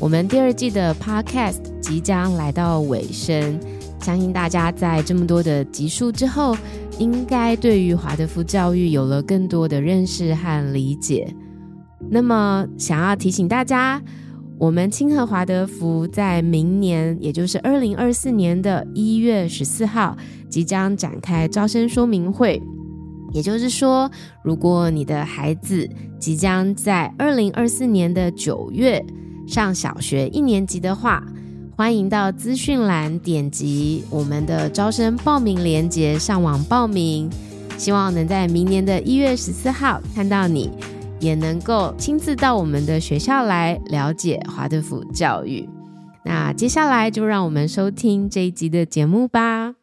我们第二季的 Podcast 即将来到尾声，相信大家在这么多的集数之后，应该对于华德福教育有了更多的认识和理解。那么，想要提醒大家，我们清河华德福在明年，也就是二零二四年的一月十四号，即将展开招生说明会。也就是说，如果你的孩子即将在二零二四年的九月上小学一年级的话，欢迎到资讯栏点击我们的招生报名链接上网报名。希望能在明年的一月十四号看到你，也能够亲自到我们的学校来了解华德福教育。那接下来就让我们收听这一集的节目吧。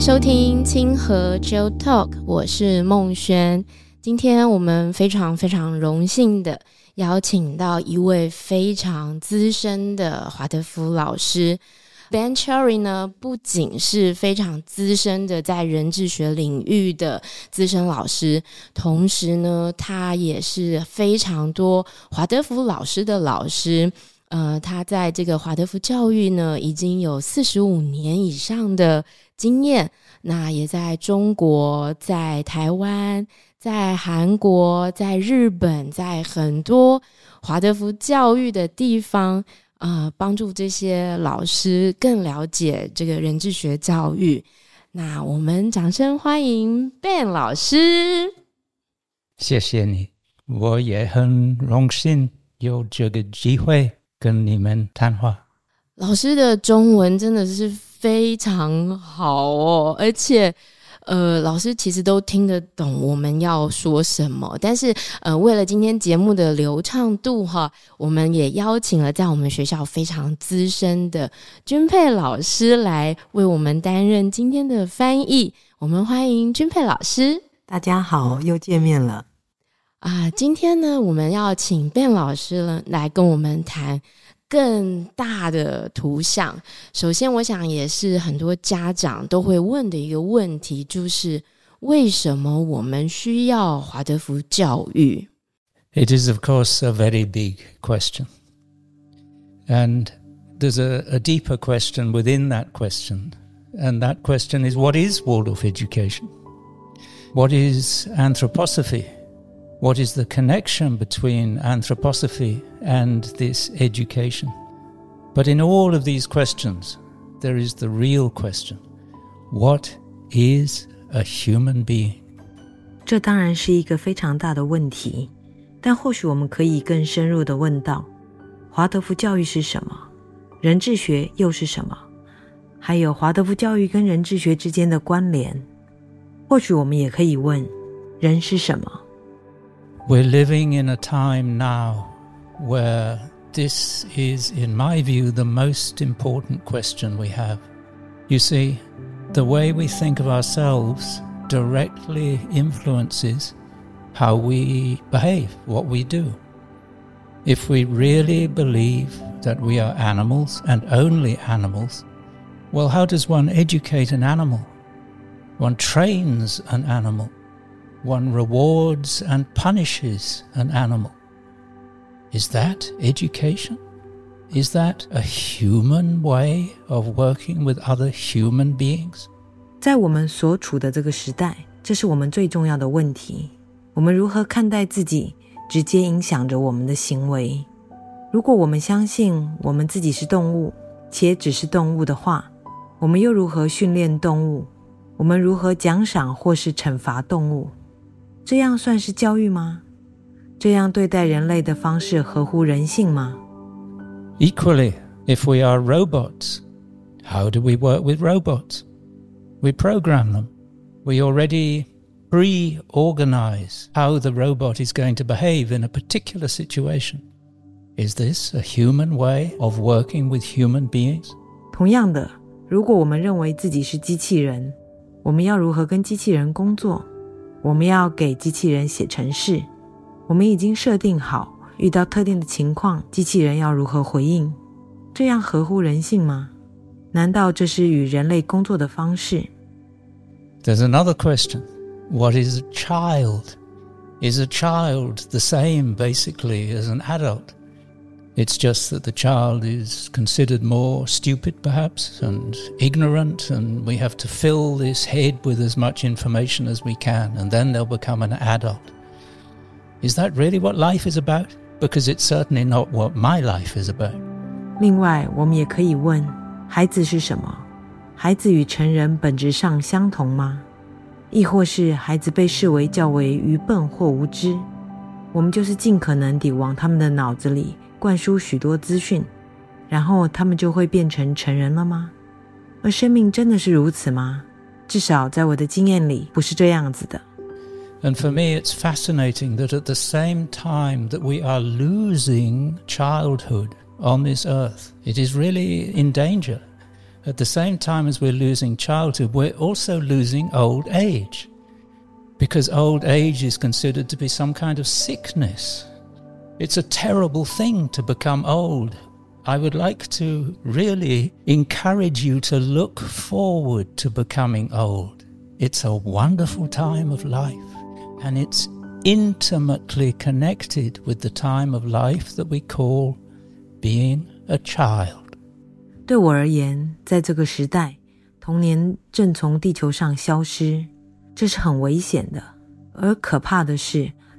收听清河 Joe Talk，我是孟轩。今天我们非常非常荣幸的邀请到一位非常资深的华德福老师 Ben Cherry 呢，不仅是非常资深的在人智学领域的资深老师，同时呢，他也是非常多华德福老师的老师。呃，他在这个华德福教育呢，已经有四十五年以上的经验。那也在中国、在台湾、在韩国、在日本，在很多华德福教育的地方，啊，帮助这些老师更了解这个人智学教育。那我们掌声欢迎 Ben 老师。谢谢你，我也很荣幸有这个机会。跟你们谈话，老师的中文真的是非常好哦，而且，呃，老师其实都听得懂我们要说什么。但是，呃，为了今天节目的流畅度哈，我们也邀请了在我们学校非常资深的君佩老师来为我们担任今天的翻译。我们欢迎君佩老师，大家好，又见面了。啊，今天呢，我们要请卞老师呢来跟我们谈更大的图像。首先，我想也是很多家长都会问的一个问题，就是为什么我们需要华德福教育？It is, of course, a very big question, and there's a, a deeper question within that question, and that question is, what is Waldorf education? What is anthroposophy? What is the connection between anthroposophy and this education? But in all of these questions, there is the real question What is a human being? 这当然是一个非常大的问题，但或许我们可以更深入的问到：华德福教育是什么？人智学又是什么？还有华德福教育跟人智学之间的关联。或许我们也可以问：人是什么 ？we're living in a time now where this is, in my view, the most important question we have. You see, the way we think of ourselves directly influences how we behave, what we do. If we really believe that we are animals and only animals, well, how does one educate an animal? One trains an animal one rewards and punishes an animal. Is that education? Is that a human way of working with other human beings? 在我们所处的这个时代，这是我们最重要的问题。我们如何看待自己，直接影响着我们的行为。如果我们相信我们自己是动物，且只是动物的话，我们又如何训练动物？我们如何奖赏或是惩罚动物？ 这样算是教育吗？这样对待人类的方式合乎人性吗？Equally, if we are robots, how do we work with robots? We program them. We already pre organize how the robot is going to behave in a particular situation. Is this a human way of working with human beings? 同样的，如果我们认为自己是机器人，我们要如何跟机器人工作？ 我们要给机器人写程式，我们已经设定好遇到特定的情况，机器人要如何回应，这样合乎人性吗 难道这是与人类工作的方式？There's another question. What is a child? Is a child the same basically as an adult? It's just that the child is considered more stupid, perhaps, and ignorant, and we have to fill this head with as much information as we can, and then they'll become an adult. Is that really what life is about? Because it's certainly not what my life is about. 另外，我们也可以问：孩子是什么？孩子与成人本质上相同吗？亦或是孩子被视为较为愚笨或无知？我们就是尽可能地往他们的脑子里 灌输许多资讯，然后他们就会变成成人了吗？而生命真的是如此吗？至少在我的经验里，不是这样子的。And for me, it's fascinating that at the same time that we are losing childhood on this earth, it is really in danger. At the same time as we're losing childhood, we're also losing old age. Because old age is considered to be some kind of sickness. It's a terrible thing to become old. I would like to really encourage you to look forward to becoming old. It's a wonderful time of life, and it's intimately connected with the time of life that we call being a child. 对我而言，在这个时代，童年正从地球上消失，这是很危险的。而可怕的是，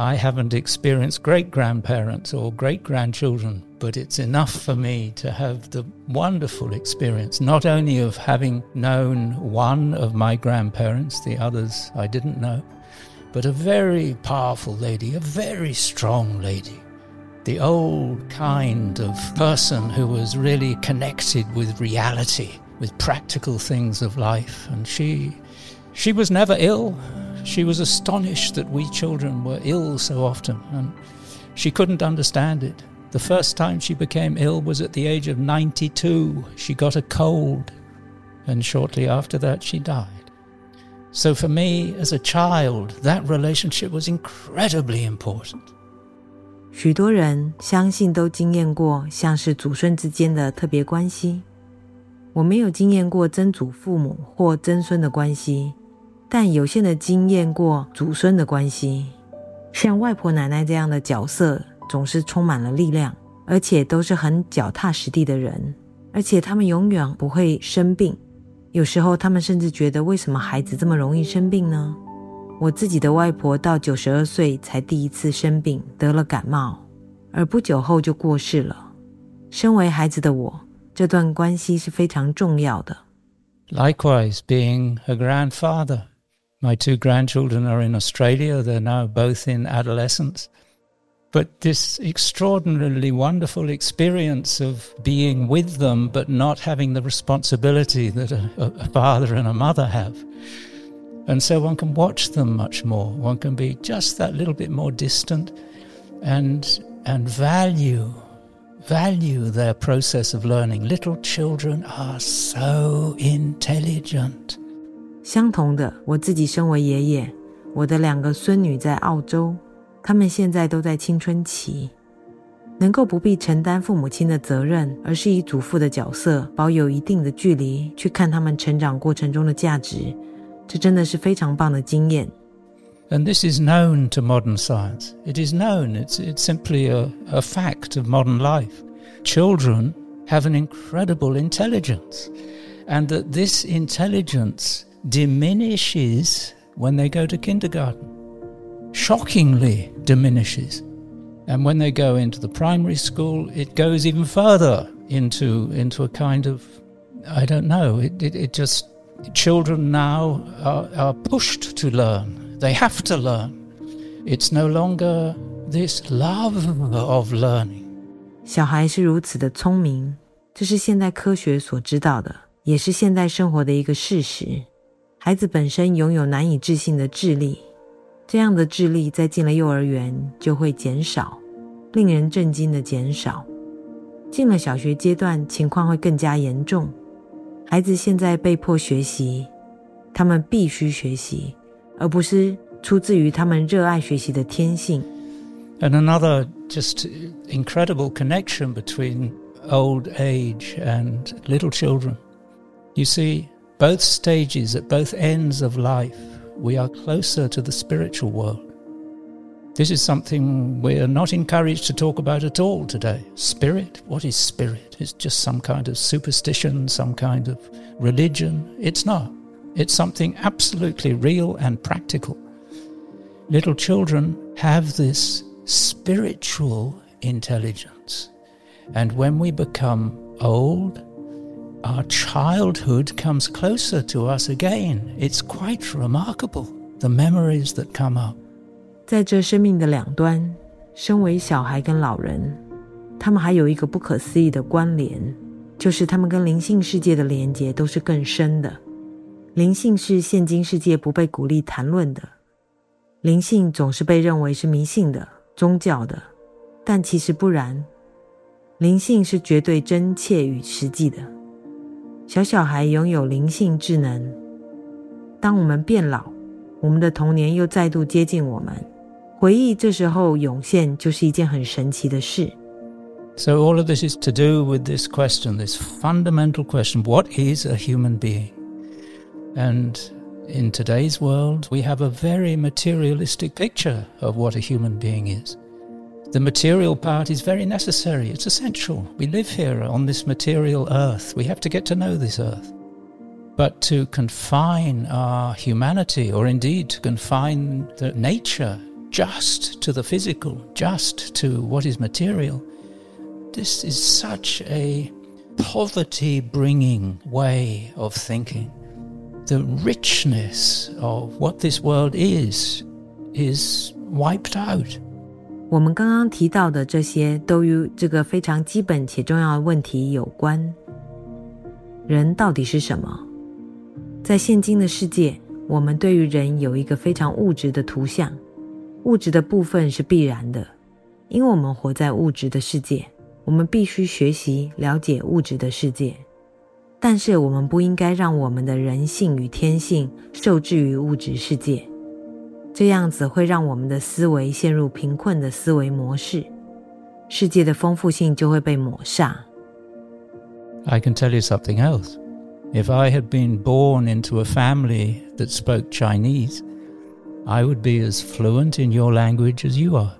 I haven't experienced great grandparents or great grandchildren, but it's enough for me to have the wonderful experience, not only of having known one of my grandparents, the others I didn't know, but a very powerful lady, a very strong lady. The old kind of person who was really connected with reality, with practical things of life. And she, she was never ill. She was astonished that we children were ill so often, and she couldn't understand it. The first time she became ill was at the age of 92. She got a cold, and shortly after that, she died. So, for me as a child, that relationship was incredibly important. 许多人相信都经验过像是祖孙之间的特别关系。我没有经验过曾祖父母或曾孙的关系， 但有限的经验过祖孙的关系，像外婆奶奶这样的角色，总是充满了力量，而且都是很脚踏实地的人，而且他们永远不会生病。有时候他们甚至觉得，为什么孩子这么容易生病呢？我自己的外婆到九十二岁才第一次生病，得了感冒，而不久后就过世了。身为孩子的我，这段关系是非常重要的。Likewise, being a grandfather. My two grandchildren are in Australia. They're now both in adolescence. But this extraordinarily wonderful experience of being with them, but not having the responsibility that a, a, father and a mother have. And so one can watch them much more. One can be just that little bit more distant and, and value, value their process of learning. Little children are so intelligent. 相同的，我自己身为爷爷，我的两个孙女在澳洲，他们现在都在青春期，能够不必承担父母亲的责任，而是以祖父的角色，保有一定的距离去看他们成长过程中的价值，这真的是非常棒的经验。And this is known to modern science. It is known. It's it's simply a, a fact of modern life. Children have an incredible intelligence, and that this intelligence diminishes when they go to kindergarten. Shockingly diminishes. And when they go into the primary school, it goes even further into, into a kind of, I don't know, it, it, it just, children now are, are pushed to learn. They have to learn. It's no longer this love of learning. 小孩是如此的聪明，这是现代科学所知道的，也是现代生活的一个事实。 孩子本身拥有难以置信的智力，这样的智力在进了幼儿园就会减少，令人震惊的减少。进了小学阶段，情况会更加严重。孩子现在被迫学习，他们必须学习，而不是出自于他们热爱学习的天性。And another just incredible connection between old age and little children. You see, both stages at both ends of life, we are closer to the spiritual world. This is something we are not encouraged to talk about at all today. Spirit? What is spirit? It's just some kind of superstition, some kind of religion. It's not. It's something absolutely real and practical. Little children have this spiritual intelligence. And when we become old, our childhood comes closer to us again. It's quite remarkable, the memories that come up. 在这生命的两端，身为小孩跟老人，他们还有一个不可思议的关联，就是他们跟灵性世界的连接都是更深的。灵性是现今世界不被鼓励谈论的，灵性总是被认为是迷信的、宗教的，但其实不然。灵性是绝对真切与实际的。小小孩拥有灵性智能。当我们变老，我们的童年又再度接近我们，回忆这时候涌现，就是一件很神奇的事。So, all of this is to do with this question, this fundamental question what is a human being? And in today's world, we have a very materialistic picture of what a human being is. The material part is very necessary, it's essential. We live here on this material earth, we have to get to know this earth. But to confine our humanity, or indeed to confine the nature just to the physical, just to what is material, this is such a poverty bringing way of thinking. The richness of what this world is is wiped out. 我们刚刚提到的这些，都与这个非常基本且重要的问题有关：人到底是什么？在现今的世界，我们对于人有一个非常物质的图像，物质的部分是必然的，因为我们活在物质的世界，我们必须学习了解物质的世界。但是，我们不应该让我们的人性与天性受制于物质世界。这样子会让我们的思维陷入贫困的思维模式，世界的丰富性就会被抹煞。I can tell you something else. If I had been born into a family that spoke Chinese, I would be as fluent in your language as you are.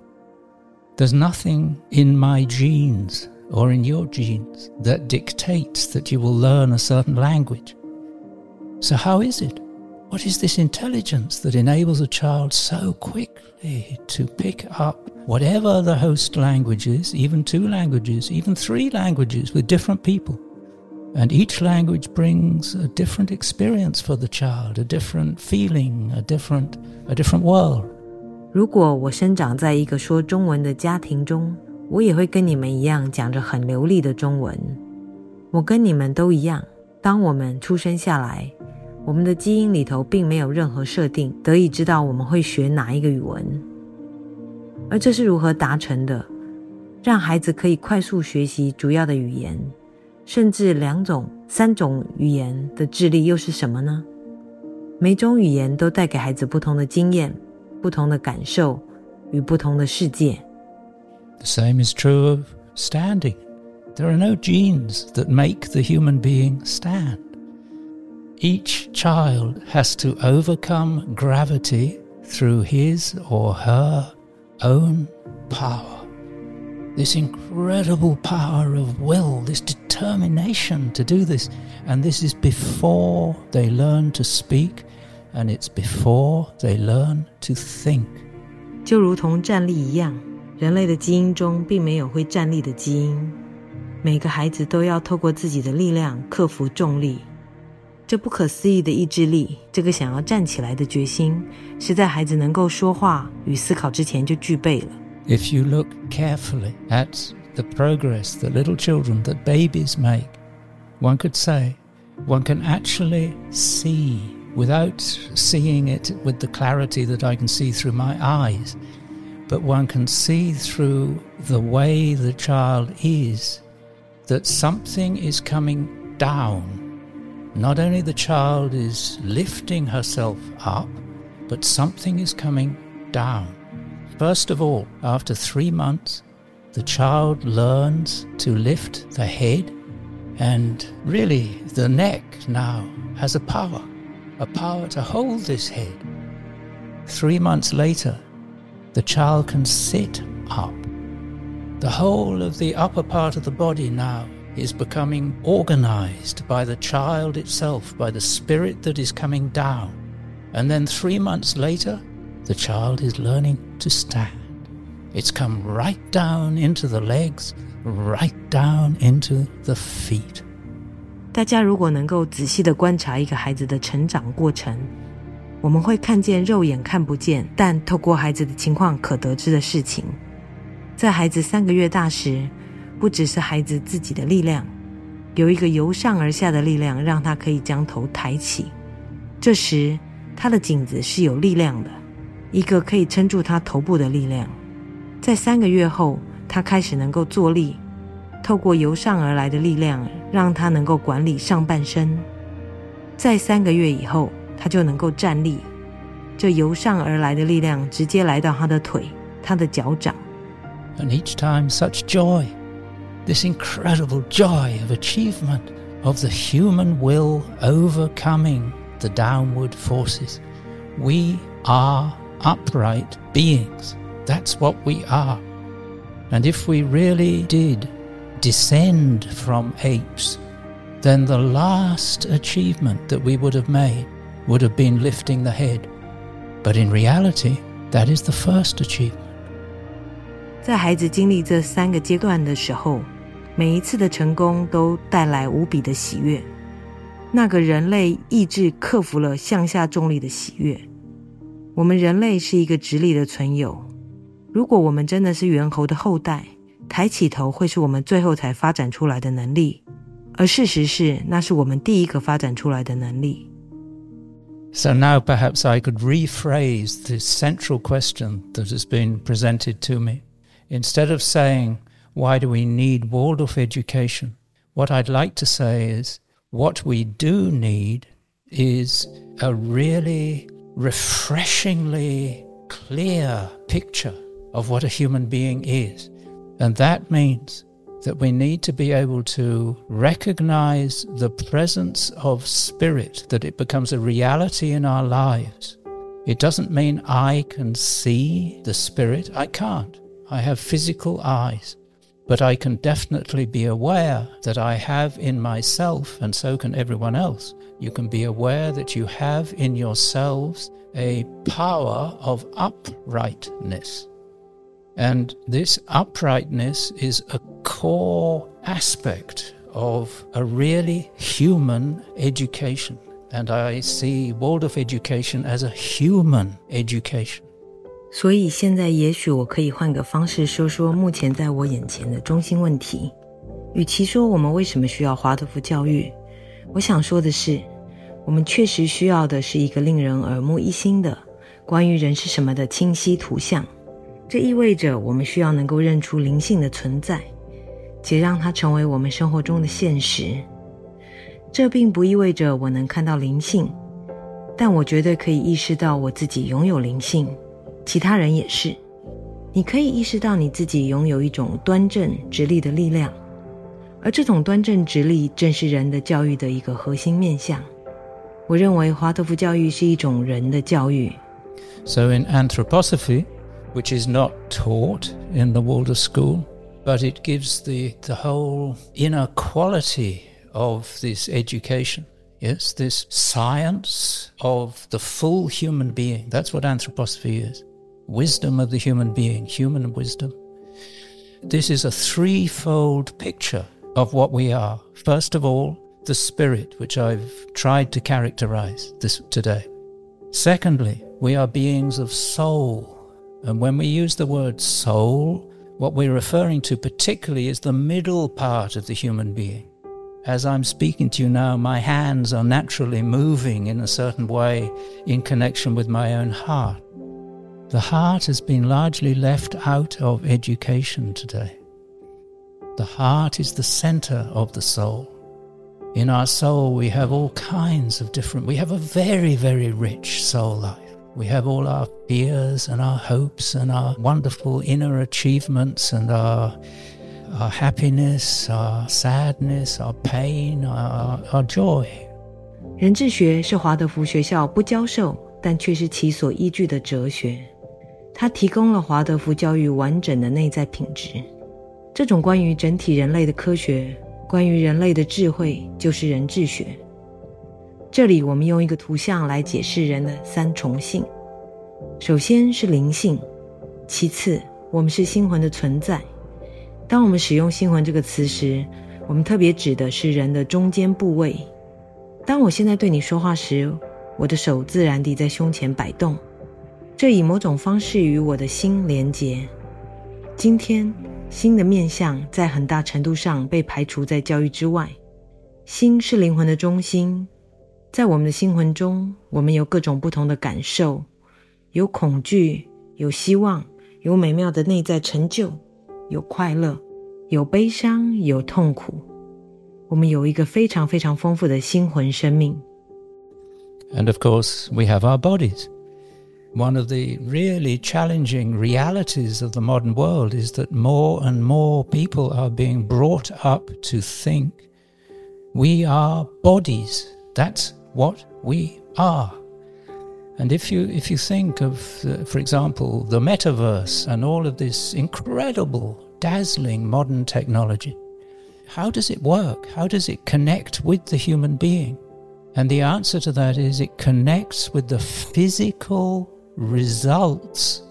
There's nothing in my genes or in your genes that dictates that you will learn a certain language. So, how is it? What is this intelligence that enables a child so quickly to pick up whatever the host language is, even two languages, even three languages with different people? And each language brings a different experience for the child, a different feeling, a different, a different world. 如果我生长在一个说中文的家庭中，我也会跟你们一样讲着很流利的中文。我跟你们都一样，当我们出生下来， 我们的基因里头并没有任何设定，得以知道我们会学哪一个语文。而这是如何达成的？让孩子可以快速学习主要的语言，甚至两种、三种语言的智力又是什么呢？每种语言都带给孩子不同的经验、不同的感受与不同的世界。The same is true of standing. There are no genes that make the human being stand. Each child has to overcome gravity through his or her own power. This incredible power of will, this determination to do this. And this is before they learn to speak, and it's before they learn to think. 就如同站立一样，人类的基因中并没有会站立的基因。每个孩子都要透过自己的力量克服重力。 这不可思议的意志力，这个想要站起来的决心，是在孩子能够说话与思考之前就具备了。If you look carefully at the progress that little children, that babies make, one could say one can actually see without seeing it with the clarity that I can see through my eyes. But one can see through the way the child is that something is coming down. not only the child is lifting herself up, but something is coming down. First of all, after three months, the child learns to lift the head, and really the neck now has a power, a power to hold this head. Three months later, the child can sit up. The whole of the upper part of the body now is becoming organized by the child itself, by the spirit that is coming down. And then three months later, the child is learning to stand. It's come right down into the legs, right down into the feet. 大家如果能够仔细的观察一个孩子的成长过程，我们会看见肉眼看不见，但透过孩子的情况可得知的事情。在孩子三个月大时， 不只是孩子自己的力量，有一个由上而下的力量，让他可以将头抬起。这时，他的颈子是有力量的，一个可以撑住他头部的力量。在三个月后，他开始能够坐立，透过由上而来的力量，让他能够管理上半身。在三个月以后，他就能够站立，这由上而来的力量直接来到他的腿、他的脚掌。And each time, such joy, this incredible joy of achievement of the human will overcoming the downward forces. We are upright beings. That's what we are. And if we really did descend from apes, then the last achievement that we would have made would have been lifting the head. But in reality, that is the first achievement. 在孩子经历这三个阶段的时候， 每一次的成功都带来无比的喜悦。那个人类意志克服了向下重力的喜悦。我们人类是一个直立的存有。如果我们真的是猿猴的后代，抬起头会是我们最后才发展出来的能力，而事实是，那是我们第一个发展出来的能力。So now perhaps I could rephrase the central question that has been presented to me. Instead of saying, why do we need Waldorf education? What I'd like to say is, what we do need is a really refreshingly clear picture of what a human being is. And that means that we need to be able to recognize the presence of spirit, that it becomes a reality in our lives. It doesn't mean I can see the spirit, I can't. I have physical eyes. But I can definitely be aware that I have in myself, and so can everyone else. You can be aware that you have in yourselves a power of uprightness. And this uprightness is a core aspect of a really human education. And I see Waldorf education as a human education. 所以现在，也许我可以换个方式说说目前在我眼前的中心问题。与其说我们为什么需要华德福教育，我想说的是，我们确实需要的是一个令人耳目一新的关于人是什么的清晰图像。这意味着我们需要能够认出灵性的存在，且让它成为我们生活中的现实。这并不意味着我能看到灵性，但我绝对可以意识到我自己拥有灵性。其他人也是，你可以意识到你自己拥有一种端正直立的力量，而这种端正直立正是人的教育的一个核心面向。我认为华德福教育是一种人的教育。So in anthroposophy, which is not taught in the Waldorf school, but it gives the, the whole inner quality of this education. Yes, this science of the full human being. That's what anthroposophy is wisdom of the human being, human wisdom. This is a threefold picture of what we are. First of all, the spirit, which I've tried to characterize this today. Secondly, we are beings of soul. And when we use the word soul, what we're referring to particularly is the middle part of the human being. As I'm speaking to you now, my hands are naturally moving in a certain way in connection with my own heart. The heart has been largely left out of education today. The heart is the center of the soul. In our soul, we have all kinds of different, we have a very, very rich soul life. We have all our fears and our hopes and our wonderful inner achievements and our, our happiness, our sadness, our pain, our, our joy. 人智学是华德福学校不教授，但却是其所依据的哲学。 它提供了华德福教育完整的内在品质。这种关于整体人类的科学，关于人类的智慧，就是人智学。这里我们用一个图像来解释人的三重性：首先是灵性，其次我们是心魂的存在。当我们使用“心魂”这个词时，我们特别指的是人的中间部位。当我现在对你说话时，我的手自然地在胸前摆动，这以某种方式与我的心连结。今天。心的面相在很大程度上被排除在教育之外。心是灵魂的中心，在我们的心魂中，我们有各种不同的感受，有恐惧，有希望，有美妙的内在成就，有快乐，有悲伤，有痛苦。我们有一个非常非常丰富的心魂生命。And of course, we have our bodies. One of the really challenging realities of the modern world is that more and more people are being brought up to think we are bodies. That's what we are. And if you if you think of, uh, for example, the metaverse and all of this incredible, dazzling modern technology, how does it work? How does it connect with the human being? And the answer to that is it connects with the physical results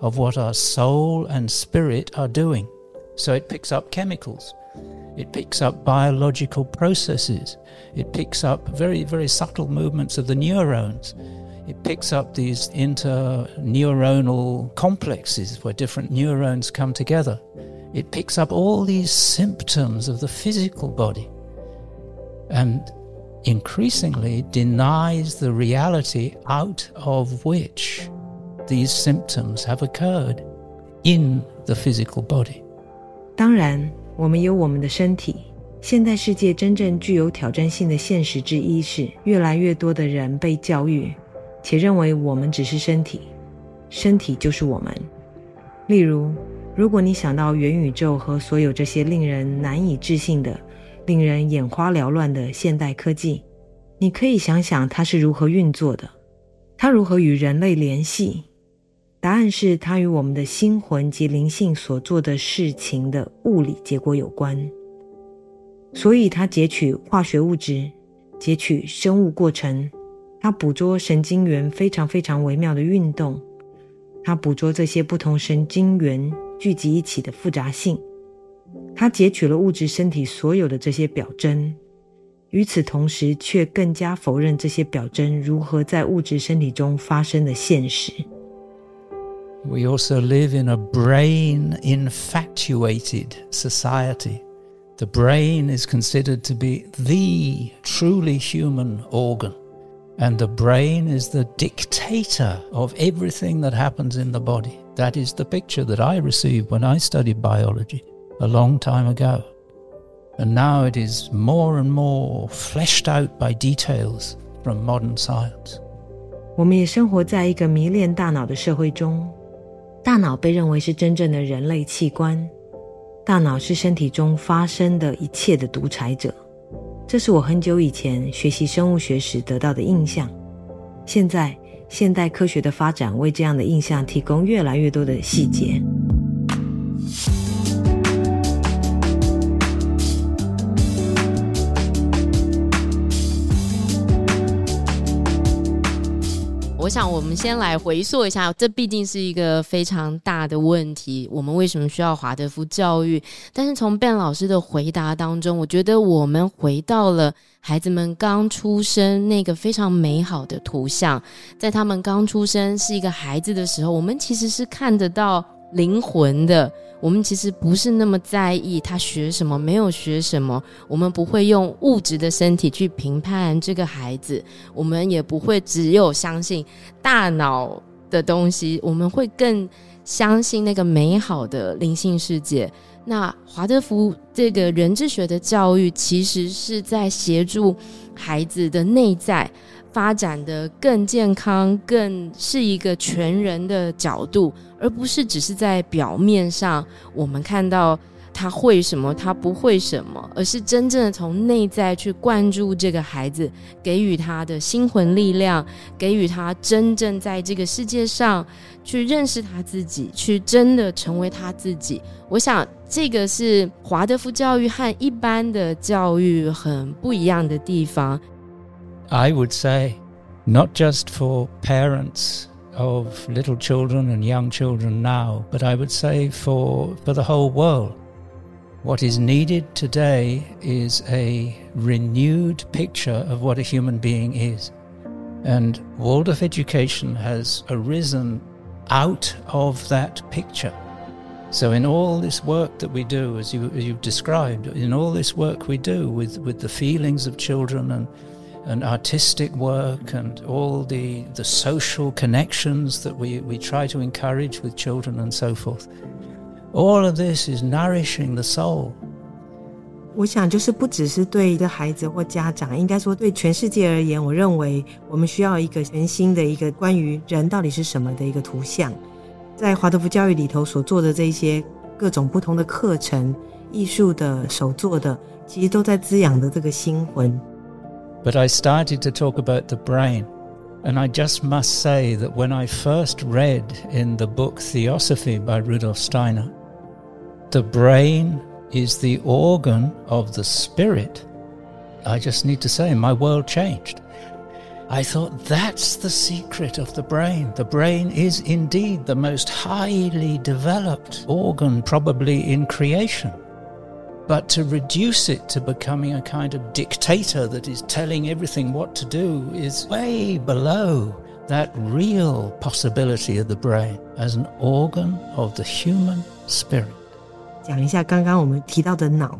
of what our soul and spirit are doing. So it picks up chemicals, it picks up biological processes, it picks up very, very subtle movements of the neurons. It picks up these interneuronal complexes where different neurons come together. It picks up all these symptoms of the physical body. And increasingly denies the reality out of which these symptoms have occurred in the physical body. 当然，我们有我们的身体。现代世界真正具有挑战性的现实之一是，越来越多的人被教育，且认为我们只是身体，身体就是我们。例如，如果你想到元宇宙和所有这些令人难以置信的、令人眼花缭乱的现代科技，你可以想想它是如何运作的，它如何与人类联系。答案是它与我们的心魂及灵性所做的事情的物理结果有关。所以，它截取化学物质，截取生物过程，它捕捉神经元非常非常微妙的运动，它捕捉这些不同神经元聚集一起的复杂性，它截取了物质身体所有的这些表征。与此同时，却更加否认这些表征如何在物质身体中发生的现实。We also live in a brain infatuated society. The brain is considered to be the truly human organ. And the brain is the dictator of everything that happens in the body. That is the picture that I received when I studied biology a long time ago. And now it is more and more fleshed out by details from modern science. 我们也生活在一个迷恋大脑的社会中， 大脑被认为是真正的人类器官，大脑是身体中发生的一切的独裁者。这是我很久以前学习生物学时得到的印象。现在，现代科学的发展为这样的印象提供越来越多的细节。我想，我们先来回溯一下，这毕竟是一个非常大的问题。我们为什么需要华德福教育？但是从 Ben 老师的回答当中，我觉得我们回到了孩子们刚出生那个非常美好的图像。在他们刚出生是一个孩子的时候，我们其实是看得到灵魂的。我们其实不是那么在意他学什么，没有学什么。我们不会用物质的身体去评判这个孩子，我们也不会只有相信大脑的东西，我们会更相信那个美好的灵性世界。那华德福这个人智学的教育，其实是在协助孩子的内在。发展的更健康，更是一个全人的角度，而不是只是在表面上我们看到他会什么，他不会什么，而是真正的从内在去灌注这个孩子，给予他的心魂力量，给予他真正在这个世界上去认识他自己，去真的成为他自己。我想这个是华德福教育和一般的教育很不一样的地方。I would say, not just for parents of little children and young children now, but I would say for, for the whole world. What is needed today is a renewed picture of what a human being is. And Waldorf education has arisen out of that picture. So, in all this work that we do, as you, as you've described, in all this work we do with, with the feelings of children and and artistic work and all the, the social connections that we, we try to encourage with children and so forth. All of this is nourishing the soul. 我想，就是不只是对一个孩子或家长，应该说对全世界而言，我认为我们需要一个全新的一个关于人到底是什么的一个图像。在华德福教育里头所做的这些各种不同的课程、艺术的、手作的，其实都在滋养的这个心魂。 But I started to talk about the brain. And I just must say that when I first read in the book Theosophy by Rudolf Steiner, the brain is the organ of the spirit, I just need to say my world changed. I thought that's the secret of the brain. The brain is indeed the most highly developed organ, probably in creation. But to reduce it to becoming a kind of dictator that is telling everything what to do is way below that real possibility of the brain as an organ of the human spirit. 讲一下刚刚我们提到的脑。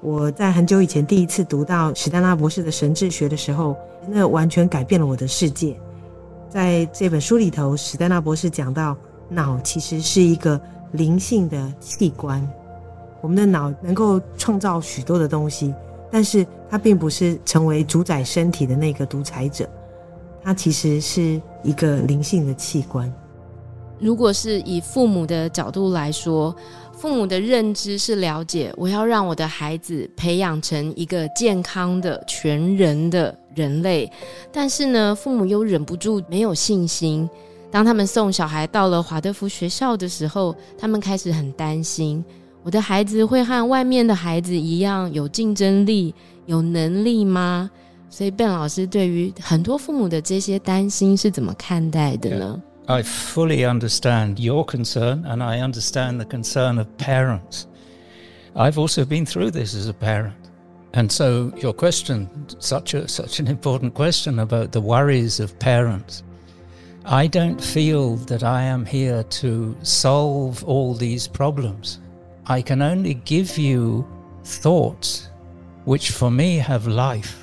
我在很久以前第一次读到史丹拉博士的神智学的时候，那完全改变了我的世界。在这本书里头，史丹拉博士讲到，脑其实是一个灵性的器官。 我们的脑能够创造许多的东西，但是它并不是成为主宰身体的那个独裁者，它其实是一个灵性的器官。如果是以父母的角度来说，父母的认知是了解我要让我的孩子培养成一个健康的全人的人类，但是呢，父母又忍不住没有信心。当他们送小孩到了华德福学校的时候，他们开始很担心。我的孩子会和外面的孩子一样有竞争力、有能力吗？所以，Ben 老师对于很多父母的这些担心是怎么看待的呢？I fully understand your concern, and I understand the concern of parents. I've also been through this as a parent. And so, your question, such a such an important question about the worries of parents. I don't feel that I am here to solve all these problems. I can only give you thoughts which for me have life.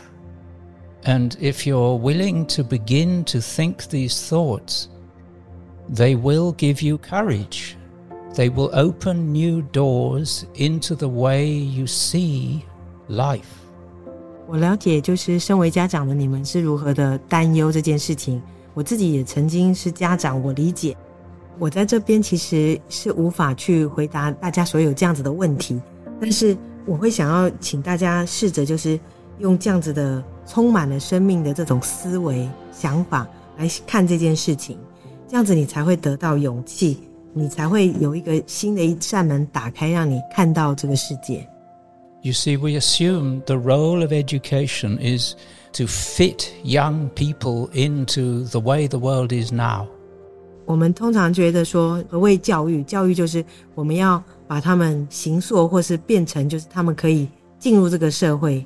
And if you're willing to begin to think these thoughts, they will give you courage. They will open new doors into the way you see life. 我了解，就是身为家长的你们是如何的担忧这件事情。我自己也曾经是家长，我理解。 我在这边其实是无法去回答大家所有这样子的问题，但是我会想要请大家试着就是用这样子的充满了生命的这种思维想法来看这件事情，这样子你才会得到勇气，你才会有一个新的一扇门打开，让你看到这个世界。You see, we assume the role of education is to fit young people into the way the world is now. 我们通常觉得说，何谓教育？教育就是我们要把他们形塑，或是变成，就是他们可以进入这个社会。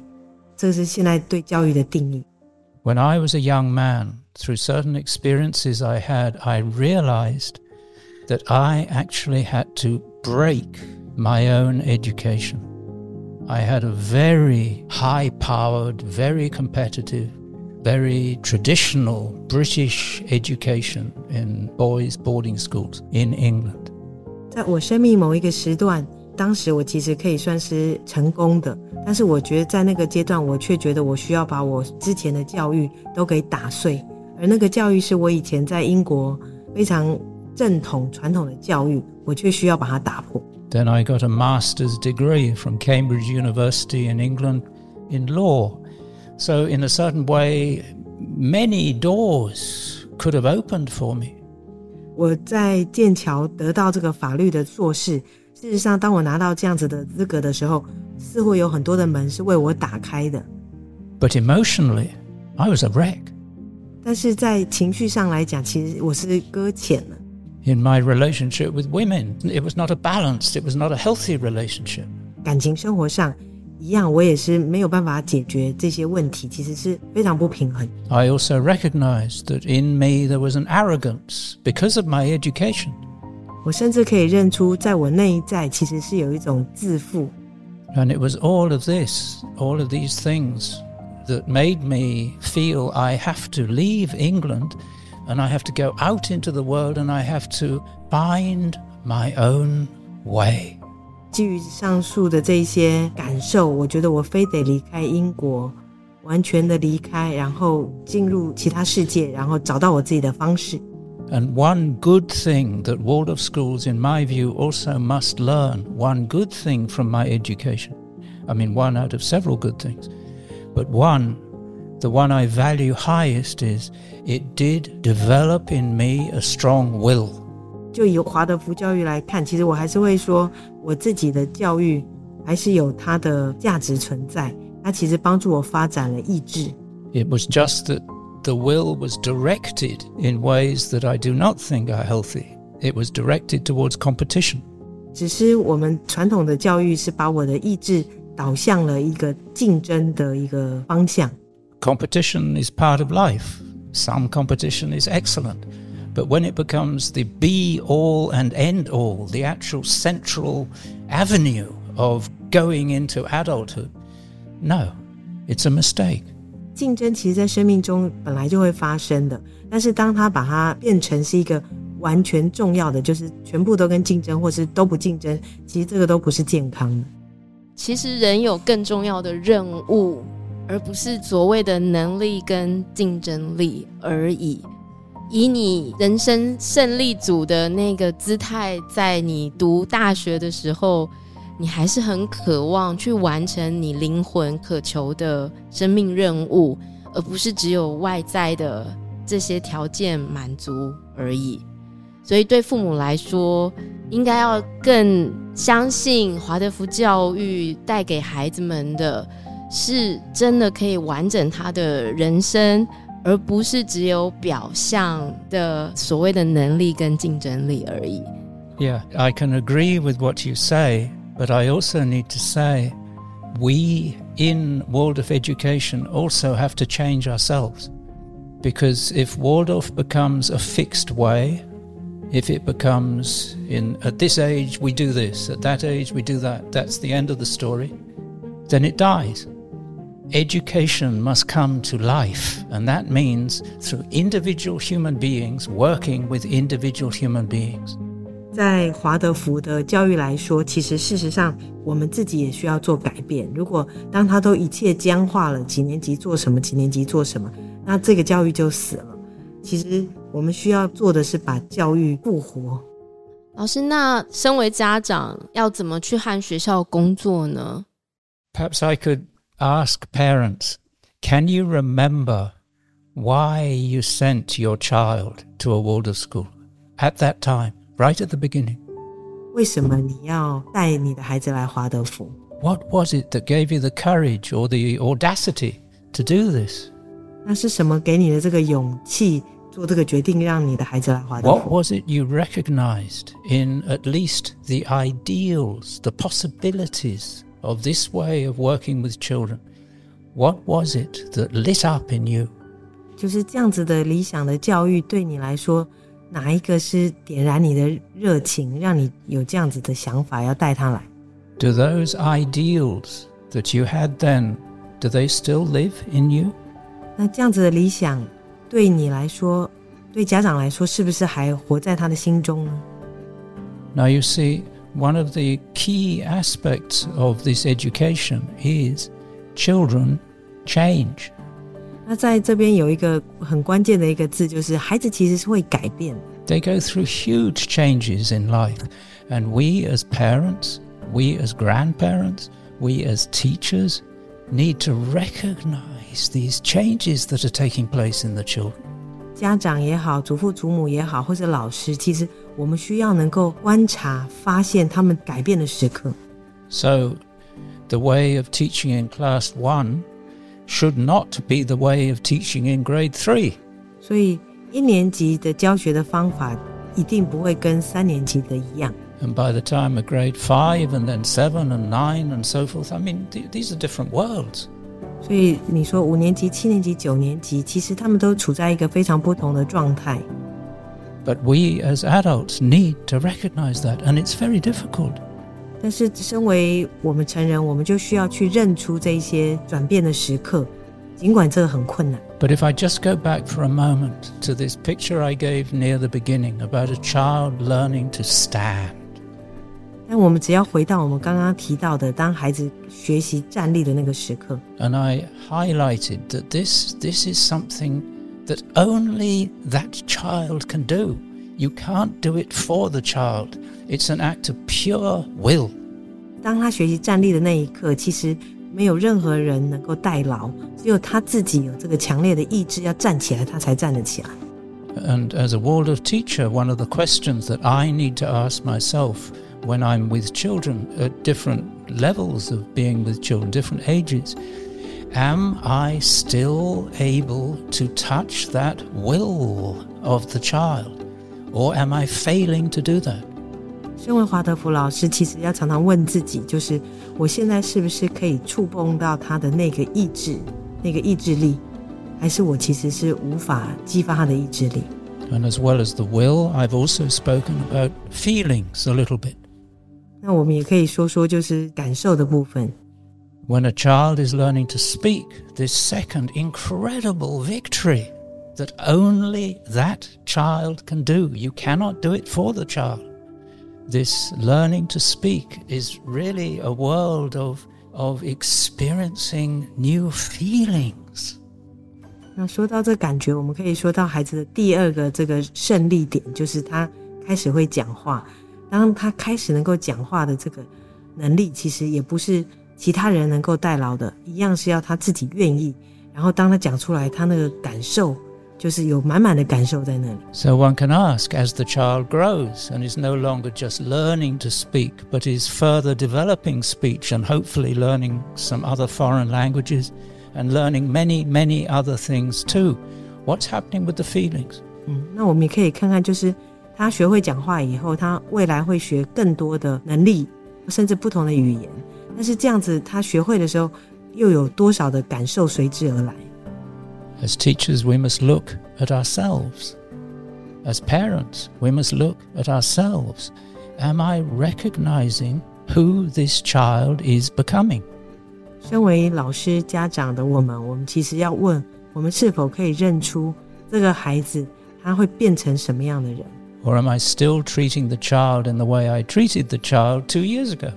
这是现在对教育的定义。When I was a young man, through certain experiences I had, I realized that I actually had to break my own education. I had a very high powered, very competitive, very traditional British education in boys' boarding schools in England. 在我生命某一个时段，当时我其实可以算是成功的，但是我觉得在那个阶段，我却觉得我需要把我之前的教育都给打碎，而那个教育是我以前在英国非常正统传统的教育，我却需要把它打破。Then I got a master's degree from Cambridge University in England in law. So, in a certain way, many doors could have opened for me. 我在剑桥得到这个法律的硕士。事实上，当我拿到这样子的资格的时候，似乎有很多的门是为我打开的。But emotionally, I was a wreck. 但是在情绪上来讲，其实我是搁浅了。In my relationship with women, it was not a balanced, it was not a healthy relationship. 感情生活上 一样，我也是没有办法解决这些问题，其实是非常不平衡。I also recognized that in me there was an arrogance because of my education. 我甚至可以认出，在我内在其实是有一种自负。And it was all of this, all of these things that made me feel I have to leave England and I have to go out into the world and I have to find my own way. 基于上述的这些感受，我觉得我非得离开英国，完全的离开，然后进入其他世界，然后找到我自己的方式。And one good thing that Waldorf schools, in my view, also must learn, one good thing from my education, I mean, one out of several good things, but one, the one I value highest is it did develop in me a strong will. 就以华德福教育来看，其实我还是会说，我自己的教育还是有它的价值存在。它其实帮助我发展了意志。It was just that the will was directed in ways that I do not think are healthy. It was directed towards competition. 只是我们传统的教育是把我的意志导向了一个竞争的一个方向。Competition is part of life. Some competition is excellent. But when it becomes the be all and end all, the actual central avenue of going into adulthood, no, it's a mistake. 竞争其实，在生命中本来就会发生的，但是当他把它变成是一个完全重要的，就是全部都跟竞争，或是都不竞争，其实这个都不是健康的。其实人有更重要的任务，而不是所谓的能力跟竞争力而已。 以你人生胜利组的那个姿态，在你读大学的时候。你还是很渴望去完成你灵魂渴求的生命任务，而不是只有外在的这些条件满足而已。所以，对父母来说，应该要更相信华德福教育带给孩子们的是真的可以完整他的人生，而不是只有表象的所谓的能力跟竞争力而已。Yeah, I can agree with what you say. But I also need to say, we in Waldorf education also have to change ourselves. Because if Waldorf becomes a fixed way, if it becomes in at this age we do this, at that age we do that, that's the end of the story, then it dies. Education must come to life, and that means through individual human beings working with individual human beings. 在华德福的教育来说，其实事实上我们自己也需要做改变。如果当他都一切僵化了，几年级做什么，几年级做什么，那这个教育就死了。其实我们需要做的是把教育复活。老师，那身为家长要怎么去和学校工作呢？Perhaps I could ask parents, can you remember why you sent your child to a Waldorf school at that time? right at the beginning. 为什么你要带你的孩子来华德福？What was it that gave you the courage or the audacity to do this? 那是什么给你的这个勇气做这个决定，让你的孩子来华德福 What was it you recognized in at least the ideals, the possibilities of this way of working with children? What was it that lit up in you? 就是这样子的理想的教育，对你来说 哪一个是点燃你的热情，让你有这样子的想法要带他来？Do those ideals that you had then, do they still live in you? 那这样子的理想对你来说，对家长来说，是不是还活在他的心中呢？Now you see, one of the key aspects of this education is children change. 那在这边有一个很关键的一个字，就是孩子其实是会改变。They go through huge changes in life, and we as parents, we as grandparents, we as teachers need to recognize these changes that are taking place in the children. 家长也好，祖父祖母也好，或者老师，其实 我们需要能够观察、发现他们改变的时刻。So, the way of teaching in class one should not be the way of teaching in grade three. 所以一年级的教学的方法一定不会跟三年级的一样。And by the time of grade five and then seven and nine and so forth, I mean, th these are different worlds. 所以你说五年级、七年级、九年级，其实他们都处在一个非常不同的状态。 But we as adults need to recognize that, and it's very difficult. 但是，身为我们成人，我们就需要去认出这些转变的时刻，尽管这个很困难。But if I just go back for a moment to this picture I gave near the beginning about a child learning to stand. 但我们只要回到我们刚刚提到的，当孩子学习站立的那个时刻。And I highlighted that this this is something that only that child can do. You can't do it for the child. It's an act of pure will. 当他学习站立的那一刻，其实没有任何人能够代劳，只有他自己有这个强烈的意志要站起来，他才站得起来。And as a Waldorf teacher, one of the questions that I need to ask myself when I'm with children at different levels of being with children, different ages, am I still able to touch that will of the child? Or am I failing to do that? 身为华德福老师，其实要常常问自己，就是我现在是不是可以触碰到他的那个意志、那个意志力，还是我其实是无法激发他的意志力？And as well as the will, I've also spoken about feelings a little bit. 那我们也可以说说，就是感受的部分。 When a child is learning to speak, this second incredible victory that only that child can do. You cannot do it for the child this learning to speak is really a world of of experiencing new feelings. 那说到这感觉，我们可以说到孩子的第二个这个胜利点，就是他开始会讲话。当他开始能够讲话的这个能力，其实也不是 其他人能够代劳的，一样是要他自己愿意。然后当他讲出来，他那个感受。就是有满满的感受在那里。So one can ask, as the child grows and is no longer just learning to speak, but is further developing speech and hopefully learning some other foreign languages and learning many, many other things too. What's happening with the feelings? 嗯，那我们也可以看看，就是他学会讲话以后，他未来会学更多的能力，甚至不同的语言。 但是这样子，他学会的时候，又有多少的感受随之而来？as teachers, we must look at ourselves. As parents, we must look at ourselves. Am I recognizing who this child is becoming? 身为老师、家长的我们，我们其实要问：我们是否可以认出这个孩子他会变成什么样的人？Or am I still treating the child in the way I treated the child two years ago?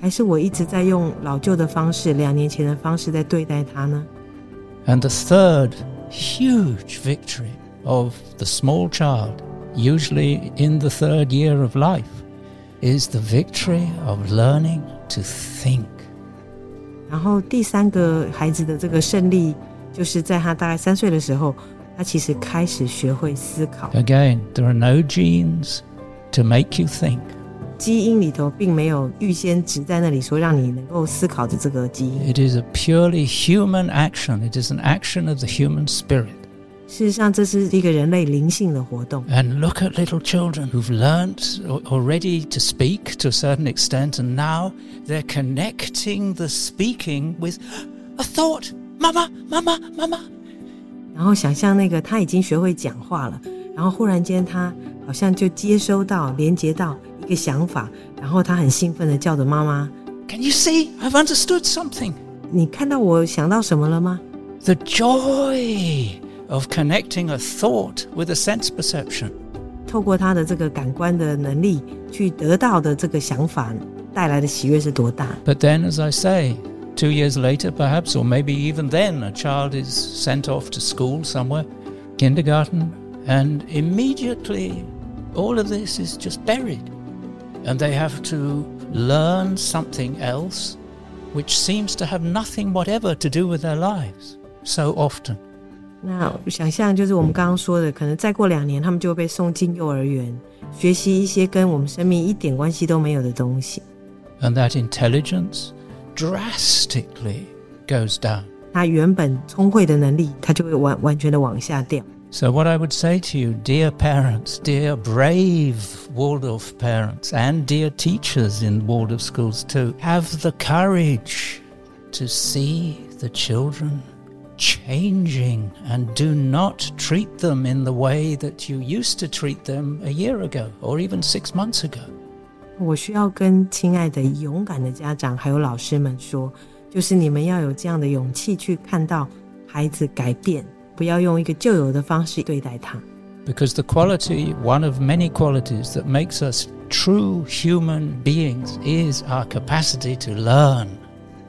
还是我一直在用老旧的方式、两年前的方式在对待他呢？and the third huge victory of the small child, usually in the third year of life, is the victory of learning to think. 然后第三个孩子的这个胜利，就是在他大概三岁的时候，他其实开始学会思考。Again, there are no genes to make you think. 基因里头并没有预先植在那里说让你能够思考的这个基因。It is a purely human action. It is an action of the human spirit. 事实上，这是一个人类灵性的活动。And look at little children who've learnt already to speak to a certain extent, and now they're connecting the speaking with a thought. Mama, mama, mama. 然后想象那个他已经学会讲话了，然后忽然间他好像就接收到、连接到一个想法，然后他很兴奋的叫着妈妈。Can you see? I've understood something. 你看到我想到什么了吗？ The joy of connecting a thought with a sense perception. 透过他的这个感官的能力去得到的这个想法带来的喜悦是多大？ But then, as I say, two years later, perhaps, or maybe even then, a child is sent off to school somewhere, kindergarten, and immediately all of this is just buried. And they have to learn something else which seems to have nothing whatever to do with their lives so often. 那我想象就是我们刚刚说的，可能再过两年，他们就会被送进幼儿园，学习一些跟我们生命一点关系都没有的东西。 And that intelligence drastically goes down. 他原本聪慧的能力，他就会完完全的往下掉。 So, what I would say to you, dear parents, dear brave Waldorf parents, and dear teachers in Waldorf schools too, have the courage to see the children changing and do not treat them in the way that you used to treat them a year ago or even six months ago. 我需要跟亲爱的、勇敢的家长还有老师们说，就是你们要有这样的勇气去看到孩子改变， 不要用一个旧有的方式对待他。 Because the quality, one of many qualities that makes us true human beings, is our capacity to learn.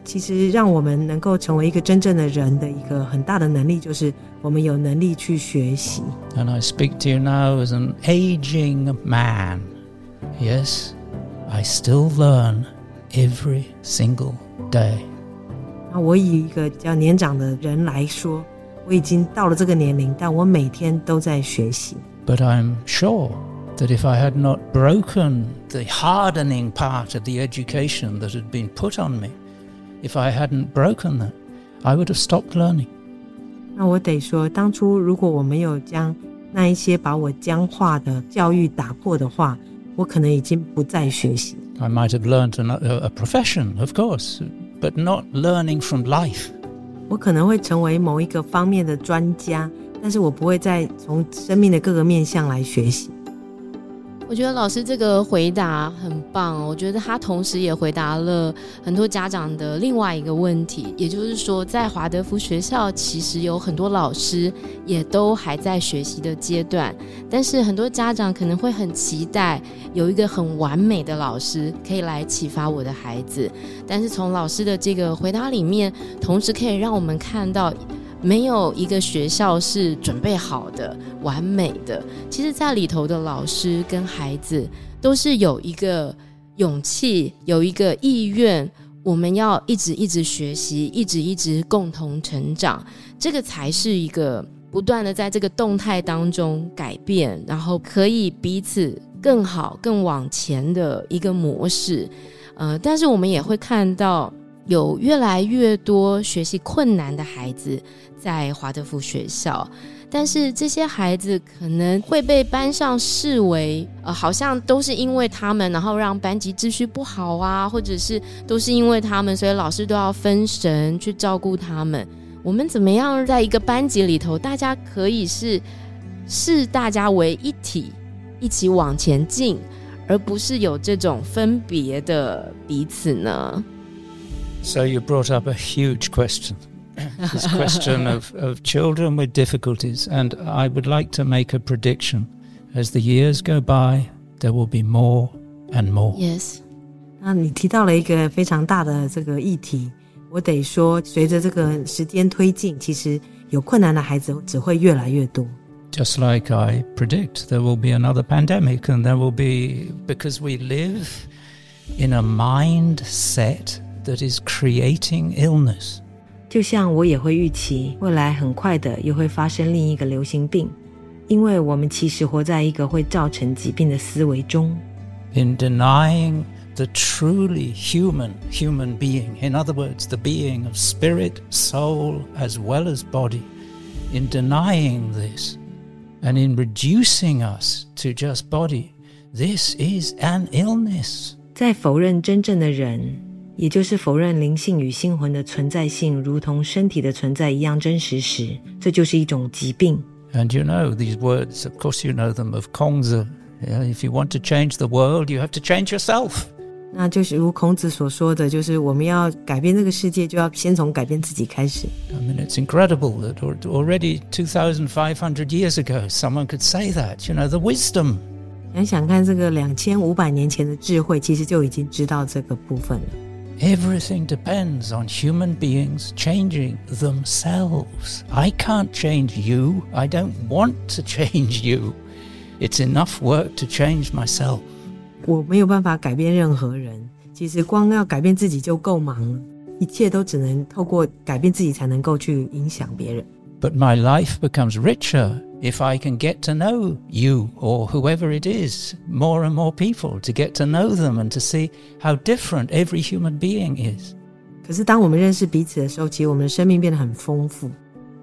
其实，让我们能够成为一个真正的人的一个很大的能力，就是我们有能力去学习。 And I speak to you now as an aging man. Yes, I still learn every single day. 那我以一个比较年长的人来说， 我已经到了这个年龄，但我每天都在学习。 But I'm sure that if I had not broken the hardening part of the education that had been put on me, if I hadn't broken that, I would have stopped learning. 那我得说，当初如果我没有将那一些把我僵化的教育打破的话，我可能已经不再学习。 I might have learned an, a, a profession, of course, but not learning from life. 我可能会成为某一个方面的专家，但是我不会再从生命的各个面向来学习。我觉得老师这个回答很棒，我觉得他同时也回答了很多家长的另外一个问题，也就是说，在华德福学校其实有很多老师也都还在学习的阶段，但是很多家长可能会很期待有一个很完美的老师可以来启发我的孩子，但是从老师的这个回答里面，同时可以让我们看到。没有一个学校是准备好的、完美的。其实，在里头的老师跟孩子都是有一个勇气，有一个意愿，我们要一直一直学习，一直一直共同成长，这个才是一个不断的在这个动态当中改变，然后可以彼此更好、更往前的一个模式。呃，但是我们也会看到。有越来越多学习困难的孩子在华德福学校，但是这些孩子可能会被班上视为，呃，好像都是因为他们，然后让班级秩序不好啊，或者是都是因为他们，所以老师都要分神去照顾他们。我们怎么样在一个班级里头，大家可以是视大家为一体，一起往前进，而不是有这种分别的彼此呢？So you brought up a huge question. this question of, of children with difficulties. And I would like to make a prediction. As the years go by, there will be more and more. Yes. 那你提到了一个非常大的这个议题，我得说，随着这个时间推进，其实有困难的孩子只会越来越多。 Just like I predict, there will be another pandemic, and there will be, because we live in a mindset that is creating illness. 就像我也会预期，未来很快的又会发生另一个流行病，因为我们其实活在一个会造成疾病的思维中。 in denying the truly human human being in other words the being of spirit soul as well as body in denying this and in reducing us to just body this is an illness 在否认真正的人， 也就是否认灵性与心魂的存在性，如同身体的存在一样真实时，这就是一种疾病。and you know these words of course you know them of Kongzi If you want to change the world, you have to change yourself. 那就是如孔子所说的，就是我们要改变这个世界，就要先从改变自己开始。I mean, it's incredible that already 2,500 years ago, someone could say that. You know, the wisdom. 想想看，这个两千五百年前的智慧，其实就已经知道这个部分了。Everything depends on human beings changing themselves. I can't change you. I don't want to change you. It's enough work to change myself. 我没有办法改变任何人，其实光要改变自己就够忙了，一切都只能透过改变自己才能够去影响别人。But my life becomes richer if I can get to know you or whoever it is, more and more people, to get to know them and to see how different every human being is. 可是当我们认识彼此的时候，其实我们的生命变得很丰富。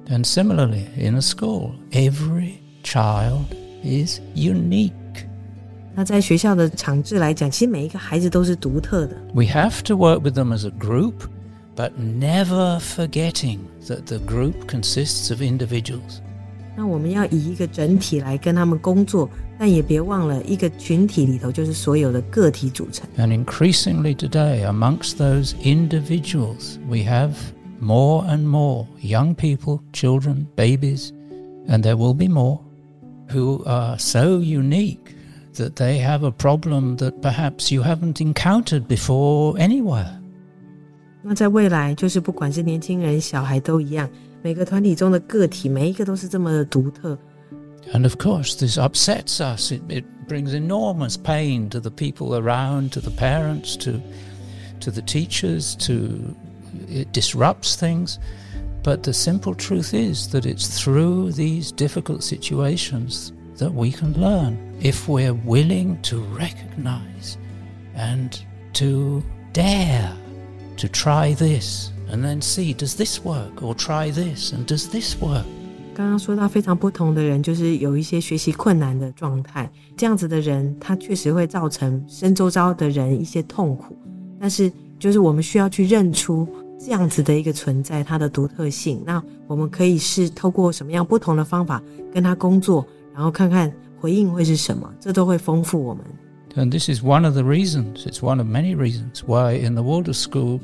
And similarly, in a school, every child is unique. 那在学校的场制来讲，其实每一个孩子都是独特的。We have to work with them as a group, but never forgetting that the group consists of individuals. 那我们要以一个整体来跟他们工作，但也别忘了一个群体里头就是所有的个体组成。And increasingly today, amongst those individuals, we have more and more young people, children, babies, and there will be more who are so unique that they have a problem that perhaps you haven't encountered before anywhere. 那在未来，就是不管是年轻人、小孩都一样， 每个团体中的个体，每一个都是这么的独特。And of course, this upsets us. It, it brings enormous pain to the people around, to the parents, to to the teachers. To it disrupts things. But the simple truth is that it's through these difficult situations that we can learn if we're willing to recognize and to dare to try this and then see does this work or try this and does this work。刚刚说到非常不同的人，就是有一些学习困难的状态，这样子的人，他确实会造成身周遭的人一些痛苦。但是，就是我们需要去认出这样子的一个存在，它的独特性。那我们可以是透过什么样不同的方法跟他工作，然后看看回应会是什么，这都会丰富我们。And this is one of the reasons. It's one of many reasons why in the Waldorf school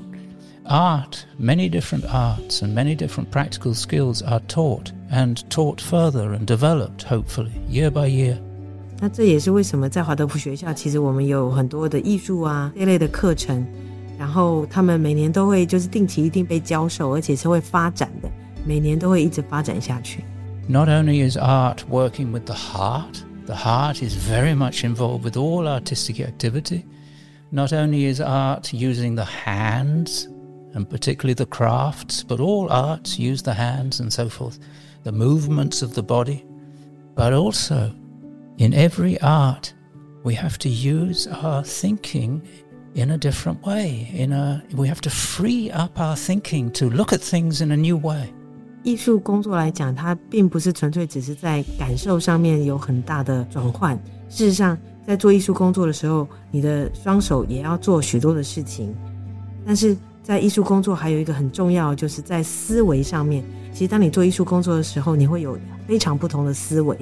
art, many different arts and many different practical skills are taught and taught further and developed, hopefully, year by year. 那这也是为什么在华德福学校，其实我们有很多的艺术啊这类的课程，然后他们每年都会就是定期一定被教授，而且是会发展的，每年都会一直发展下去。Not only is art working with the heart, the heart is very much involved with all artistic activity. Not only is art using the hands, and particularly the crafts, but all arts use the hands and so forth, the movements of the body, but also in every art, we have to use our thinking in a different way. In a, we have to free up our thinking to look at things in a new way. 艺术工作来讲，它并不是纯粹只是在感受上面有很大的转换。事实上，在做艺术工作的时候，你的双手也要做许多的事情。但是 在艺术工作还有一个很重要，就是在思维上面。其实，当你做艺术工作的时候，你会有非常不同的思维。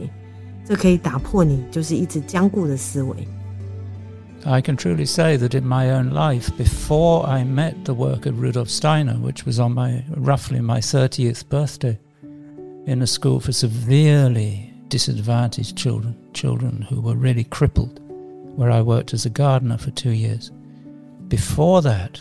这可以打破你就是一直僵固的思维。I can truly say that in my own life, before I met the work of Rudolf Steiner, which was on my roughly my 30th birthday, in a school for severely disadvantaged children, children who were really crippled, where I worked as a gardener for two years. Before that,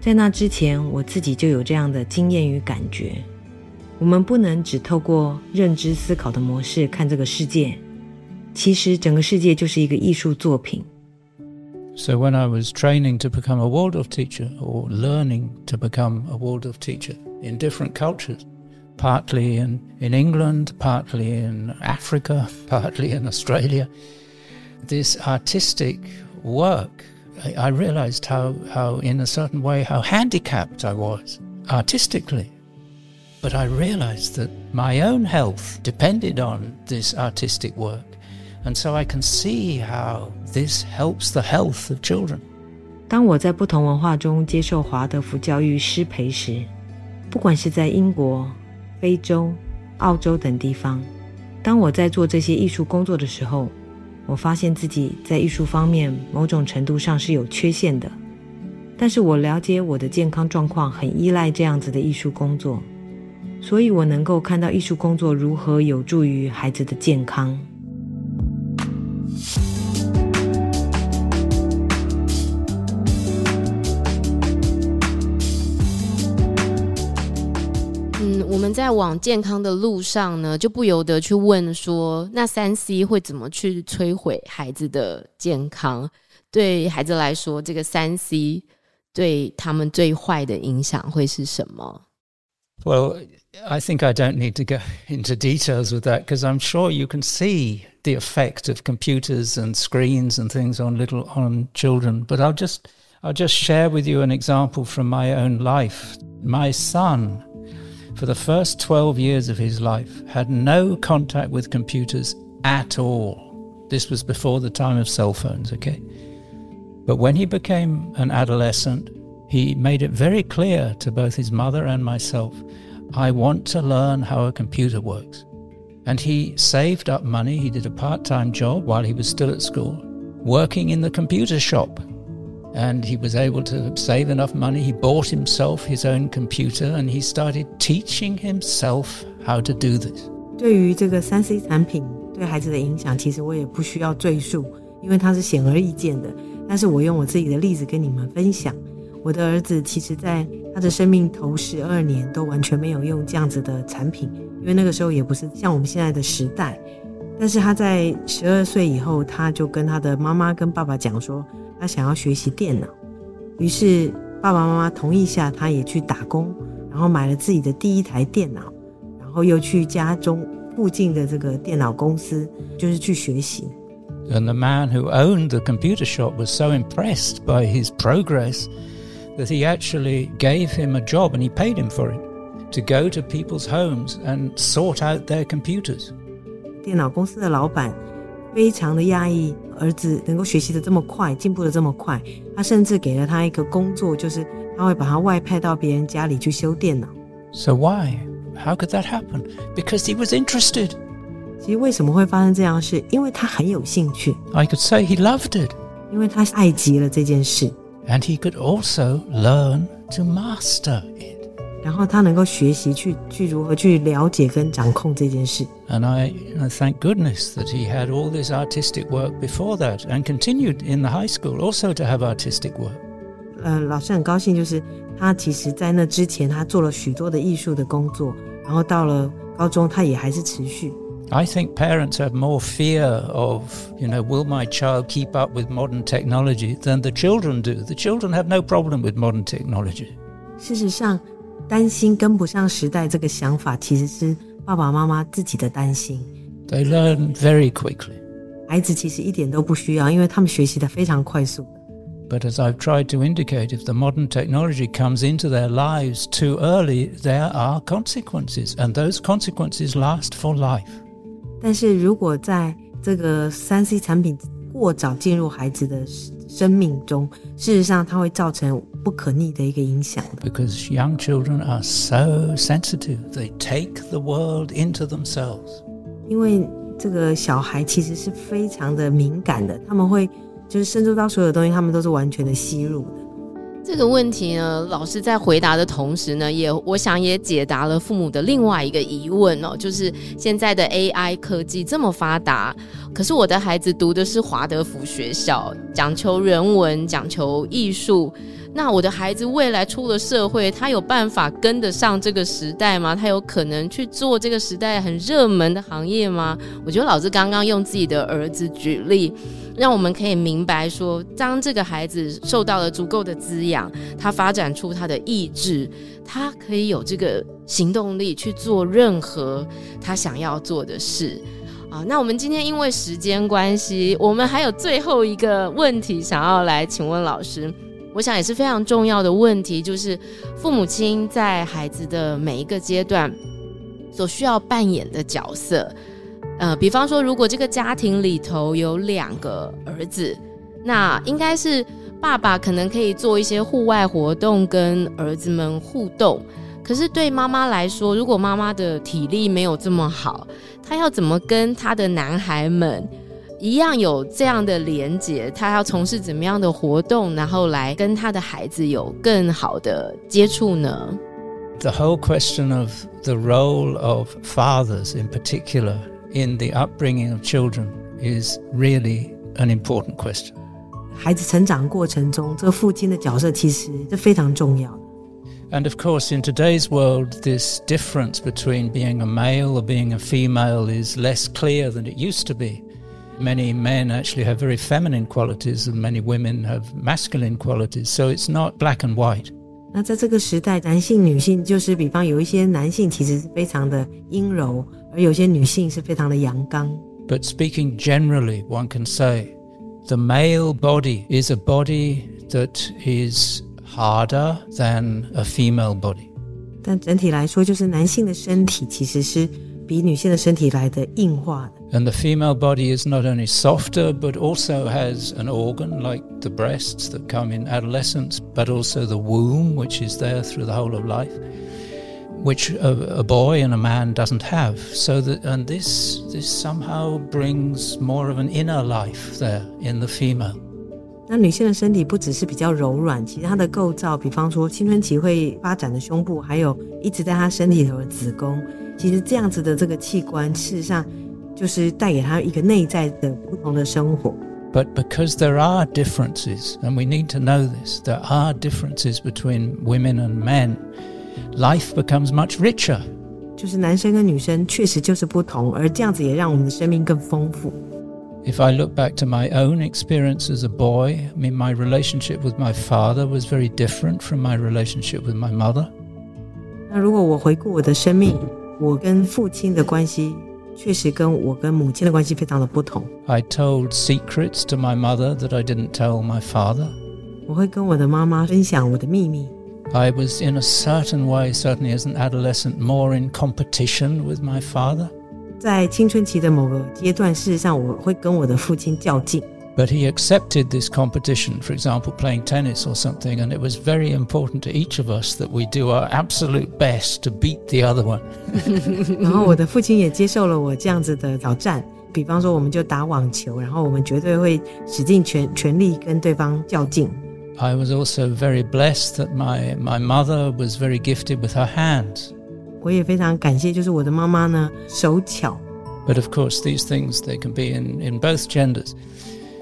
在那之前，我自己就有这样的经验与感觉。我们不能只透过认知思考的模式看这个世界。其实整个世界就是一个艺术作品。So when I was training to become a Waldorf teacher or learning to become a Waldorf teacher in different cultures, partly in, in England, partly in Africa, partly in Australia, this artistic work, I, I realized how, how, in a certain way, how handicapped I was artistically. But I realized that my own health depended on this artistic work. And so I can see how this helps the health of children. 当我在不同文化中接受华德福教育师培时，不管是在英国、非洲、澳洲等地方，当我在做这些艺术工作的时候， 我发现自己在艺术方面某种程度上是有缺陷的。但是我了解我的健康状况很依赖这样子的艺术工作。所以我能够看到艺术工作如何有助于孩子的健康。我们在往健康的路上呢，就不由得去问说：那三 C 会怎么去摧毁孩子的健康？对孩子来说，这个三 C 对他们最坏的影响会是什么？Well. I think I don't need to go into details with that because I'm sure you can see the effect of computers and screens and things on little on children. But I'll just I'll just share with you an example from my own life. My son, for the first 12 years of his life, had no contact with computers at all. This was before the time of cell phones, okay? But when he became an adolescent, he made it very clear to both his mother and myself I want to learn how a computer works. And he saved up money. He did a part time job while he was still at school, working in the computer shop And he was able to save enough money. He bought himself his own computer and he started teaching himself how to do this. 对于这个三 C 产品对孩子的影响，其实我也不需要赘述，因为它是显而易见的。但是我用我自己的例子跟你们分享。我的儿子其实在他的生命头十二年都完全没有用这样子的产品，因为那个时候也不是像我们现在的时代。但是他在十二岁以后，他就跟他的妈妈跟爸爸讲说， 他想要学习电脑。于是爸爸妈妈同意下，他也去打工，然后买了自己的第一台电脑，然后又去家中附近的这个电脑公司，就是去学习。And the man who owned the computer shop was so impressed by his progress. that he actually gave him a job and he paid him for it to go to people's homes and sort out their computers. 电脑公司的老板非常的压抑儿子能够学习的这么快，进步的这么快，他甚至给了他一个工作，就是他会把他外派到别人家里去修电脑。So why? How could that happen? Because he was interested. 其实为什么会发生这样的事？因为他很有兴趣。I could say he loved it. 因为他爱极了这件事。and he could also learn to master it. 然后他能够学习去去如何去了解跟掌控这件事。And I, I thank goodness that he had all this artistic work before that and continued in the high school also to have artistic work. 呃，老师很高兴，就是他其实在那之前他做了许多的艺术的工作，然后到了高中他也还是持续。I think parents have more fear of, you know, will my child keep up with modern technology than the children do. The children have no problem with modern technology. 事实上， 担心跟不上时代这个想法，其实是爸爸妈妈自己的担心。They learn very quickly. 孩子其实一点都不需要，因为他们学习的非常快速。But as I've tried to indicate, if the modern technology comes into their lives too early, there are consequences, and those consequences last for life. 但是如果在这个三 C 产品过早进入孩子的生命中，事实上它会造成不可逆的一个影响。Because young children are so sensitive, they take the world into themselves. 因为这个小孩其实是非常的敏感的，他们会就是深入到所有东西，他们都是完全的吸入的。这个问题呢，老师在回答的同时呢，也我想也解答了父母的另外一个疑问哦，就是现在的 AI 科技这么发达，可是我的孩子读的是华德福学校，讲求人文，讲求艺术。那我的孩子未来出了社会，他有办法跟得上这个时代吗？他有可能去做这个时代很热门的行业吗？我觉得老师刚刚用自己的儿子举例，让我们可以明白说，当这个孩子受到了足够的滋养，他发展出他的意志，他可以有这个行动力去做任何他想要做的事。啊，那我们今天因为时间关系，我们还有最后一个问题想要来请问老师。我想也是非常重要的问题，就是父母亲在孩子的每一个阶段所需要扮演的角色。呃，比方说，如果这个家庭里头有两个儿子，那应该是爸爸可能可以做一些户外活动跟儿子们互动。可是对妈妈来说，如果妈妈的体力没有这么好，她要怎么跟她的男孩们一样有这样的连结？她要从事怎么样的活动，然后来跟她的孩子有更好的接触呢？The whole question of the role of fathers in particular in the upbringing of children is really an important question. 孩子成长过程中，这个父亲的角色其实是非常重要的。and of course, in today's world, this difference between being a male or being a female is less clear than it used to be. Many men actually have very feminine qualities, and many women have masculine qualities, so it's not black and white. 那在这个时代，男性、女性就是比方有一些男性其实是非常的阴柔，而有些女性是非常的阳刚。But speaking generally, one can say the male body is a body that is harder than a female body. 但整体来说，就是男性的身体其实是比女性的身体来的硬化的。 And the female body is not only softer, but also has an organ like the breasts that come in adolescence, but also the womb, which is there through the whole of life, which a, a boy and a man doesn't have. So that, and this, this somehow brings more of an inner life there in the female. 那女性的身体不只是比较柔软，其实她的构造，比方说青春期会发展的胸部，还有一直在她身体头的子宫，其实这样子的这个器官，事实上 就是带给她一个内在的不同的生活。But because there are differences, and we need to know this, there are differences between women and men. Life becomes much richer. 就是男生跟女生确实就是不同，而这样子也让我们的生命更丰富。if I look back to my own experience as a boy, I mean, my relationship with my father was very different from my relationship with my mother. 那如果我回顾我的生命，我跟父亲的关系 确实跟我跟母亲的关系非常的不同。I told secrets to my mother that I didn't tell my father. 我会跟我的妈妈分享我的秘密。I was in a certain way, certainly as an adolescent, more in competition with my father. 在青春期的某个阶段，事实上我会跟我的父亲较劲。But he accepted this competition, for example, playing tennis or something, and it was very important to each of us that we do our absolute best to beat the other one. 然后我的父亲也接受了我这样子的挑战，比方说我们就打网球，然后我们绝对会使尽全全力跟对方较劲。I was also very blessed that my my mother was very gifted with her hands. 我也非常感谢，就是我的妈妈呢手巧。But of course, these things they can be in, in both genders.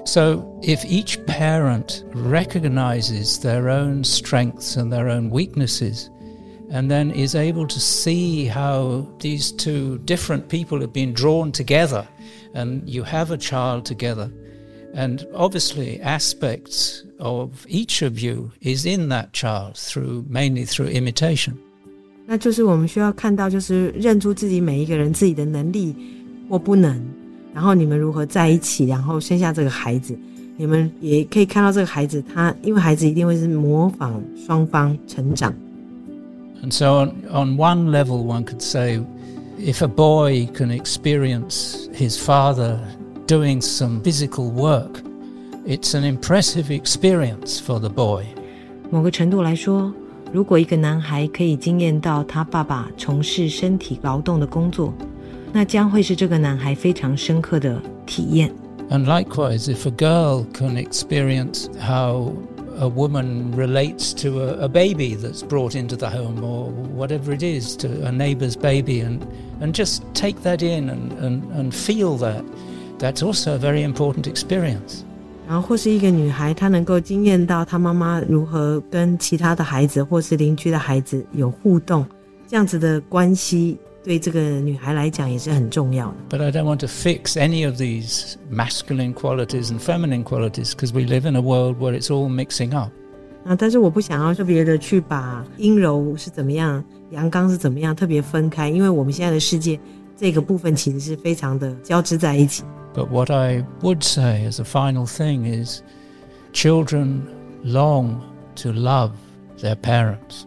So if each parent recognizes their own strengths and their own weaknesses, and then is able to see how these two different people have been drawn together, and you have a child together, and obviously aspects of each of you is in that child through mainly through imitation. 那就是我们需要看到，就是认出自己每一个人自己的能力或不能， 然后你们如何在一起，然后生下这个孩子。你们也可以看到这个孩子，他因为孩子一定会是模仿双方成长。And so on on one level, one could say, if a boy can experience his father doing some physical work, it's an impressive experience for the boy. 某个程度来说。如果一个男孩可以惊艳到他爸爸从事身体劳动的工作，那将会是这个男孩非常深刻的体验。And likewise, if a girl can experience how a woman relates to a, a, baby that's brought into the home or whatever it is, to a neighbor's baby, and, and just take that in and, and, and feel that, that's also a very important experience. 然后或是一个女孩，她能够惊艳到她妈妈如何跟其他的孩子或是邻居的孩子有互动，这样子的关系 对这个女孩来讲也是很重要的。But I don't want to fix any of these masculine qualities and feminine qualities because we live in a world where it's all mixing up. 啊，但是我不想要特别的去把阴柔是怎么样，阳刚是怎么样特别分开，因为我们现在的世界 这个部分其实是非常的交织在一起。 But what I would say as a final thing is children long to love their parents.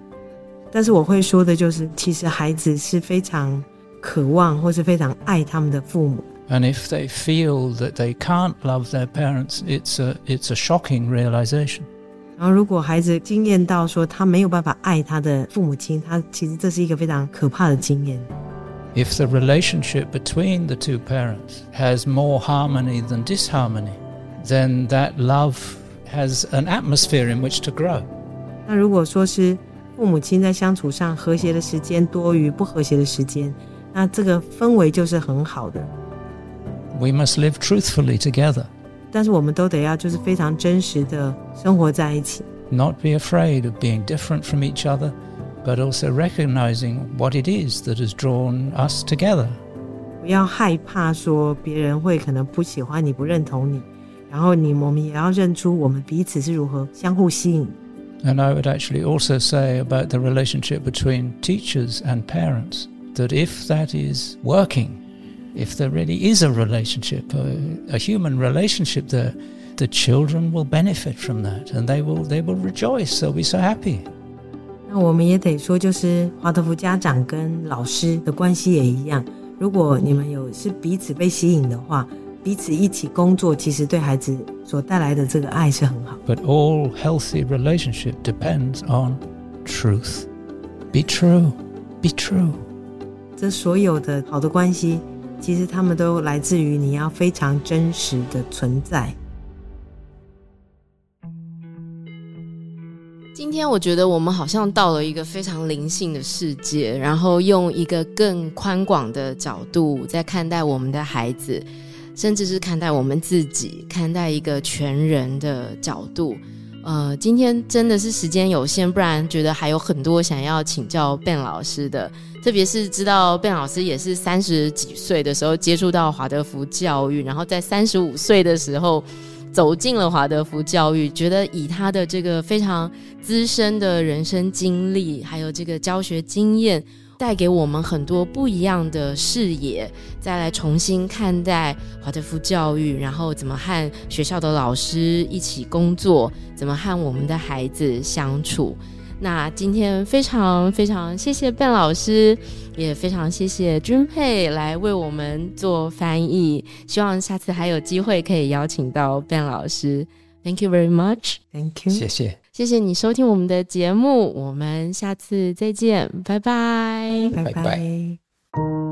但是我会说的就是，其实孩子是非常渴望或是非常爱他们的父母。 And if they feel that they can't love their parents, it's a, it's a shocking realization. 然后，如果孩子经验到说他没有办法爱他的父母亲，他其实这是一个非常可怕的经验。 If the relationship between the two parents has more harmony than disharmony, then that love has an atmosphere in which to grow. 那如果说是 父母亲在相处上和谐的时间多于不和谐的时间，那这个氛围就是很好的。We must live truthfully together, 但是我们都得要就是非常真实的生活在一起，not be afraid of being different from each other, but also recognizing what it is that has drawn us together. 不要害怕说别人会可能不喜欢你、不认同你，然后你我们也要认出我们彼此是如何相互吸引。And I would actually also say about the relationship between teachers and parents that if that is working, if there really is a relationship, a, a human relationship there, the children will benefit from that and they will they will rejoice, they'll be so happy. 那我们也得说，就是华德福家长跟老师的关系也一样。如果你们有是彼此被吸引的话， 彼此一起工作，其实对孩子所带来的这个爱是很好。But all healthy relationship depends on truth. Be true. Be true. 这所有的好的关系，其实他们都来自于你要非常真实的存在。今天我觉得我们好像到了一个非常灵性的世界，然后用一个更宽广的角度在看待我们的孩子，甚至是看待我们自己，看待一个全人的角度。呃，今天真的是时间有限，不然觉得还有很多想要请教 Ben 老师的，特别是知道 Ben 老师也是三十几岁的时候接触到华德福教育，然后在三十五岁的时候。走进了华德福教育，觉得以他的这个非常资深的人生经历，还有这个教学经验，带给我们很多不一样的视野，再来重新看待华德福教育，然后怎么和学校的老师一起工作，怎么和我们的孩子相处。那今天非常非常谢谢 Ben 老师，也非常谢谢君佩来为我们做翻译。希望下次还有机会可以邀请到 Ben 老师。Thank you very much，Thank you。谢谢。谢谢你收听我们的节目，我们下次再见，拜拜。拜拜拜拜